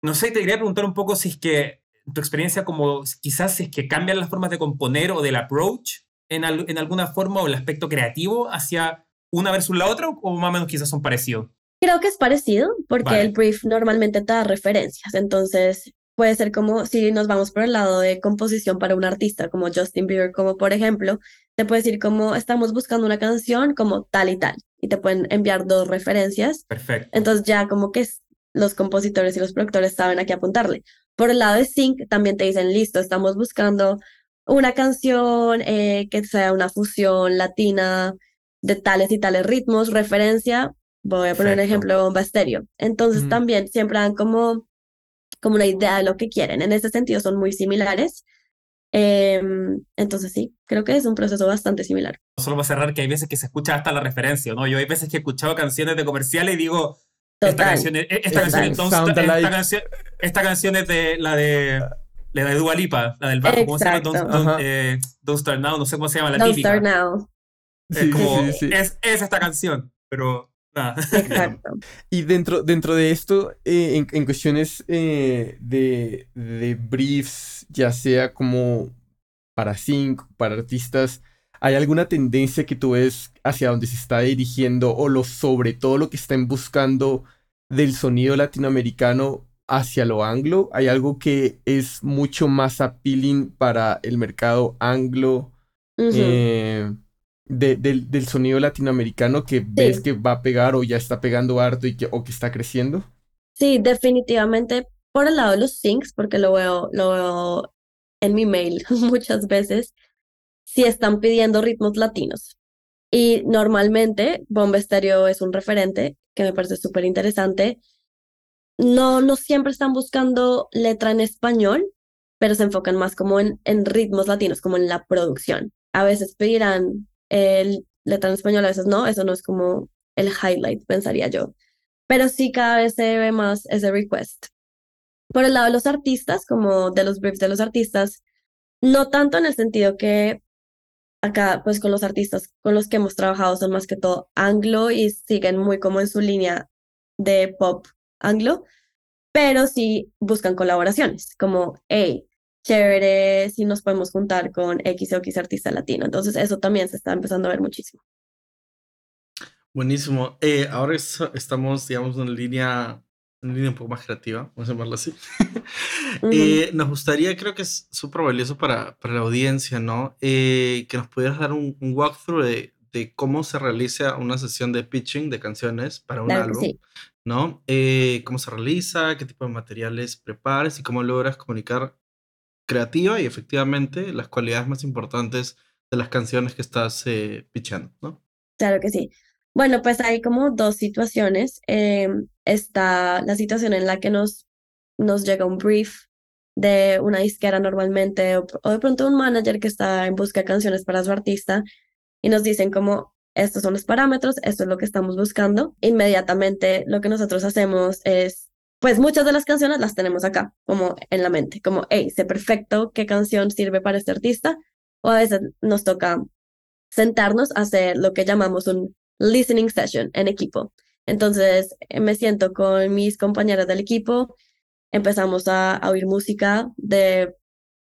No sé, te quería preguntar un poco si es que tu experiencia, como quizás si es que cambian las formas de componer o del approach en, en alguna forma o el aspecto creativo hacia una versus la otra, o más o menos quizás son parecidos. Creo que es parecido porque el brief normalmente te da referencias, entonces puede ser como si nos vamos por el lado de composición para un artista como Justin Bieber, como por ejemplo, te puede decir como estamos buscando una canción como tal y tal y te pueden enviar dos referencias. Perfecto. Entonces ya como que los compositores y los productores saben a qué apuntarle. Por el lado de Sync también te dicen, listo, estamos buscando una canción eh, que sea una fusión latina de tales y tales ritmos, referencia Voy a poner un ejemplo de bomba estéreo. Entonces también siempre dan como, como una idea de lo que quieren. En ese sentido son muy similares. Em, entonces sí, creo que es un proceso bastante similar. Solo para cerrar que hay veces que se escucha hasta la referencia, ¿no? Yo hay veces que he escuchado canciones de comerciales y digo, esta canción, es, esta, canción, esta, canción, es de la de la de Dua Lipa, la del bajo, ¿cómo se llama? Don't, eh, Don't, Start Now, no sé cómo se llama la Don't Start Now. Es, como, es, es esta canción, pero Ah. Exacto. y dentro, dentro de esto, eh, en, cuestiones eh, de, de, briefs, ya sea como para sync, para artistas, ¿hay alguna tendencia que tú ves hacia donde se está dirigiendo o lo, sobre todo lo que están buscando del sonido latinoamericano hacia lo anglo? ¿Hay algo que es mucho más appealing para el mercado anglo? Del, sonido latinoamericano que ves que va a pegar o ya está pegando harto y que, o que está creciendo? Sí, definitivamente por el lado de los syncs, porque lo veo, lo veo en mi mail muchas veces, si están pidiendo ritmos latinos. Y normalmente Bomba Estéreo es un referente que me parece súper interesante. No, no siempre están buscando letra en español, pero se enfocan más como en, en ritmos latinos, como en la producción. A veces pedirán el letra en español, a veces no, eso no es como el highlight, pensaría yo. Pero sí cada vez se ve más ese request. Por el lado de los artistas, como de los briefs de los artistas, no tanto en el sentido que acá, pues con los artistas con los que hemos trabajado son más que todo anglo y siguen muy como en su línea de pop anglo, pero sí buscan colaboraciones, como, hey, chévere si nos podemos juntar con X o X artista latino. Entonces eso también se está empezando a ver muchísimo. Buenísimo. Eh, ahora estamos, digamos, en línea, en línea un poco más creativa, vamos a llamarlo así. Eh, nos gustaría, creo que es súper valioso para, para la audiencia, ¿no? Eh, que nos pudieras dar un, walkthrough de, de cómo se realiza una sesión de pitching de canciones para un álbum, ¿no? Eh, ¿Cómo se realiza? ¿Qué tipo de materiales preparas? Y cómo logras comunicar creativa y efectivamente las cualidades más importantes de las canciones que estás eh, pitchando, ¿no? Claro que sí. Bueno, pues hay como dos situaciones. Em, está la situación en la que nos, nos llega un brief de una disquera normalmente o, de pronto un manager que está en busca de canciones para su artista y nos dicen como estos son los parámetros, esto es lo que estamos buscando. Inmediatamente lo que nosotros hacemos es, pues muchas de las canciones las tenemos acá, como en la mente, como, hey, sé perfecto qué canción sirve para este artista, o a veces nos toca sentarnos a hacer lo que llamamos un listening session en equipo. Entonces me siento con mis compañeras del equipo empezamos a, oír música de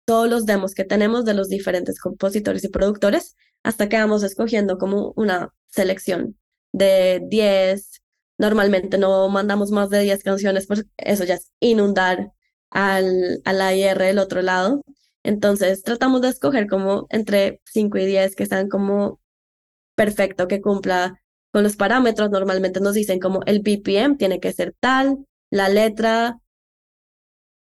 todos los demos que tenemos de los diferentes compositores y productores hasta que vamos escogiendo como una selección de 10. Normalmente no mandamos más de 10 canciones, porque eso ya es inundar al, al AIR del otro lado. Entonces tratamos de escoger como entre 5 y 10 que están como perfecto, que cumpla con los parámetros. Normalmente nos dicen como el BPM tiene que ser tal, la letra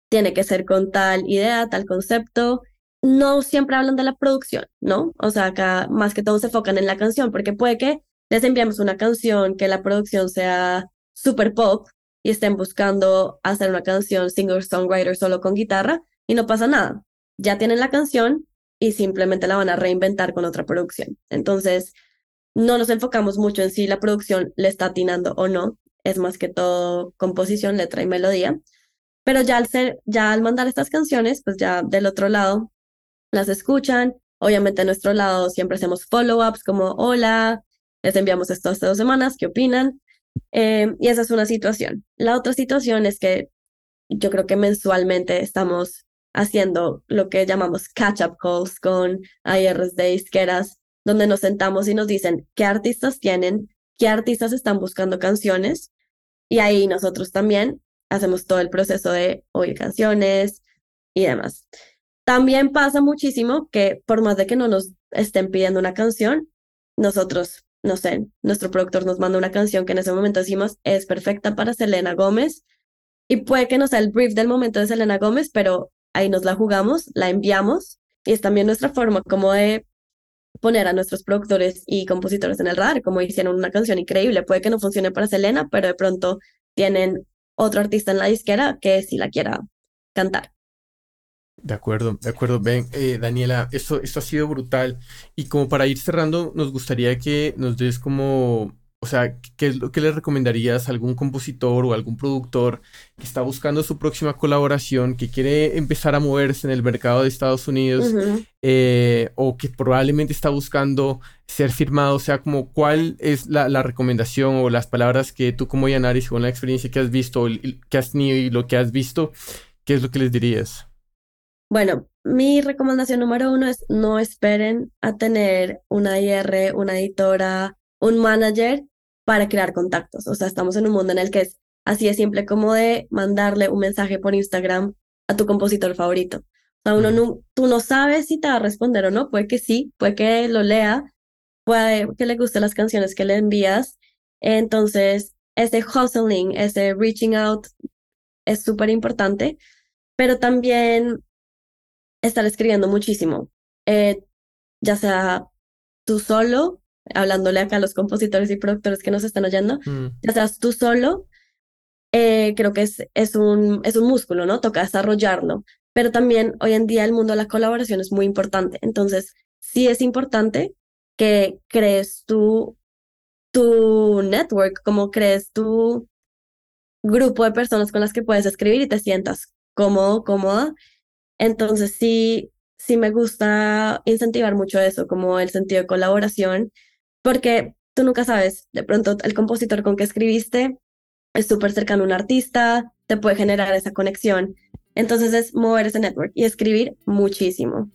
tiene que ser con tal idea, tal concepto. No siempre hablan de la producción, ¿no? O sea, acá más que todo se enfocan en la canción, porque puede que les enviamos una canción que la producción sea super pop y estén buscando hacer una canción singer-songwriter solo con guitarra y no pasa nada. Ya tienen la canción y simplemente la van a reinventar con otra producción. Entonces, no nos enfocamos mucho en si la producción le está atinando o no, es más que todo composición, letra y melodía. Pero ya al, ser, ya al mandar estas canciones, pues ya del otro lado las escuchan. Obviamente a nuestro lado siempre hacemos follow-ups como, hola, les enviamos esto hace dos semanas, ¿qué opinan? Em, y esa es una situación. La otra situación es que yo creo que mensualmente estamos haciendo lo que llamamos catch-up calls con IRs de disqueras, donde nos sentamos y nos dicen qué artistas tienen, qué artistas están buscando canciones. Y ahí nosotros también hacemos todo el proceso de oír canciones y demás. También pasa muchísimo que por más de que no nos estén pidiendo una canción, nosotros, no sé, nuestro productor nos manda una canción que en ese momento decimos es perfecta para Selena Gómez y puede que no sea el brief del momento de Selena Gómez, pero ahí nos la jugamos, la enviamos. Y es también nuestra forma como de poner a nuestros productores y compositores en el radar, como hicieron una canción increíble, puede que no funcione para Selena, pero de pronto tienen otro artista en la disquera que si la quiera cantar. De acuerdo, de acuerdo. Ven, eh, Daniela, esto, esto ha sido brutal. Y como para ir cerrando, nos gustaría que nos des como, o sea, ¿qué es lo que le recomendarías a algún compositor o algún productor que está buscando su próxima colaboración, que quiere empezar a moverse en el mercado de Estados Unidos eh, o que probablemente está buscando ser firmado? O sea, como cuál es la, la recomendación o las palabras que tú como Yanaris, con la experiencia que has visto, que has tenido y lo que has visto, ¿qué es lo que les dirías? Bueno, mi recomendación número uno es no esperen a tener una IR, una editora, un manager para crear contactos. O sea, estamos en un mundo en el que es así de simple como de mandarle un mensaje por Instagram a tu compositor favorito. O sea, uno no, tú no sabes si te va a responder o no, puede que sí, puede que lo lea, puede que le gusten las canciones que le envías. Entonces, ese hustling, ese reaching out es súper importante, pero también estar escribiendo muchísimo, eh, ya sea tú solo, hablándole acá a los compositores y productores que nos están oyendo, mm. ya seas tú solo, eh, creo que es, es, un, es un músculo, ¿no? Toca desarrollarlo, pero también hoy en día el mundo de la colaboración es muy importante, entonces sí es importante que crees tu, tu network, como crees tu grupo de personas con las que puedes escribir y te sientas cómodo, cómoda entonces sí, sí me gusta incentivar mucho eso, como el sentido de colaboración, porque tú nunca sabes, de pronto el compositor con que escribiste es súper cercano a un artista, te puede generar esa conexión. Entonces es mover ese network y escribir muchísimo.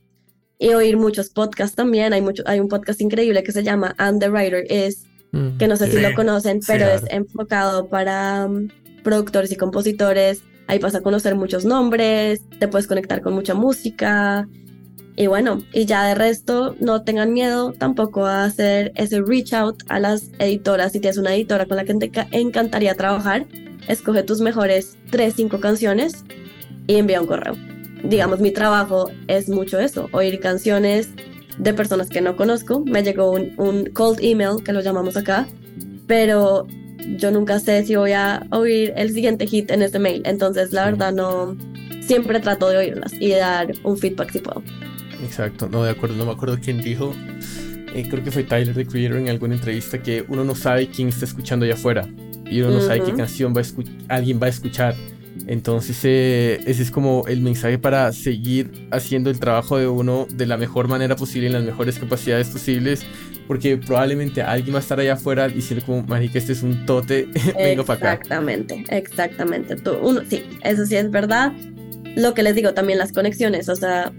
Y oír muchos podcasts también. Hay, mucho, hay un podcast increíble que se llama And the Writer Is, mm, que no sé si lo conocen, pero es enfocado para um, productores y compositores Ahí vas a conocer muchos nombres, te puedes conectar con mucha música Y bueno, y ya de resto, no tengan miedo tampoco a hacer ese reach out a las editoras. Si tienes una editora con la que te encantaría trabajar, escoge tus mejores 3, 5 canciones y envía un correo. Digamos, mi trabajo es mucho eso, oír canciones de personas que no conozco. Me llegó un, un cold email, que lo llamamos acá, pero yo nunca sé si voy a oír el siguiente hit en este mail. Entonces, la verdad, no. Siempre trato de oírlas y de dar un feedback si puedo. Exacto, no, de acuerdo, no me acuerdo quién dijo. Eh, creo que fue Tyler the Creator en alguna entrevista que uno no sabe quién está escuchando allá afuera y uno no sabe qué canción va a alguien va a escuchar. Entonces eh, ese es como el mensaje para seguir haciendo el trabajo de uno de la mejor manera posible, en las mejores capacidades posibles, porque probablemente alguien va a estar allá afuera diciendo como, marica, este es un tote, vengo para acá. Exactamente, exactamente. Tú, uno, sí, eso sí es verdad. Lo que les digo también las conexiones, o sea,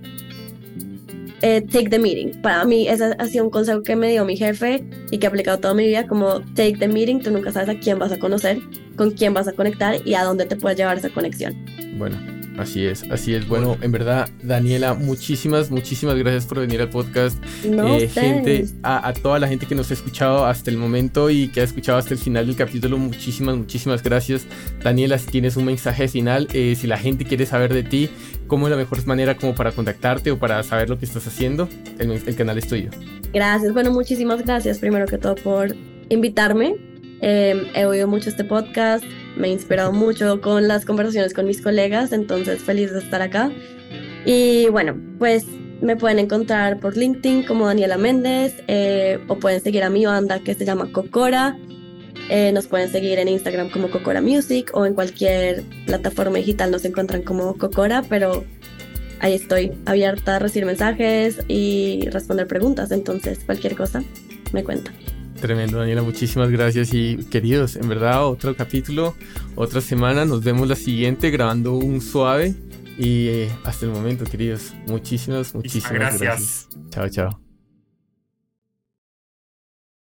eh, take the meeting. Para mí, ese ha sido un consejo que me dio mi jefe y que he aplicado toda mi vida, como take the meeting, tú nunca sabes a quién vas a conocer, con quién vas a conectar y a dónde te puedes llevar esa conexión. Bueno, Así es, así es. Bueno, en verdad, Daniela, muchísimas, muchísimas gracias por venir al podcast. Eh, gente, a, toda la gente que nos ha escuchado hasta el momento y que ha escuchado hasta el final del capítulo, muchísimas, muchísimas gracias. Daniela, si tienes un mensaje final, eh, si la gente quiere saber de ti, cómo es la mejor manera como para contactarte o para saber lo que estás haciendo, el, el canal es tuyo. Gracias, bueno, muchísimas gracias primero que todo por invitarme. Eh, he oído mucho este podcast me he inspirado mucho con las conversaciones con mis colegas, entonces feliz de estar acá. Y bueno, pues me pueden encontrar por LinkedIn como Daniela Méndez eh, o pueden seguir a mi banda que se llama Cocora. Eh, nos pueden seguir en Instagram como Cocora Music o en cualquier plataforma digital nos encuentran como Cocora, pero ahí estoy abierta a recibir mensajes y responder preguntas, entonces cualquier cosa me cuentan. Tremendo, Daniela, muchísimas gracias y queridos, en verdad otro capítulo, otra semana, nos vemos la siguiente grabando un suave y eh, hasta el momento, queridos, muchísimas, muchísimas gracias. gracias. Chao, chao.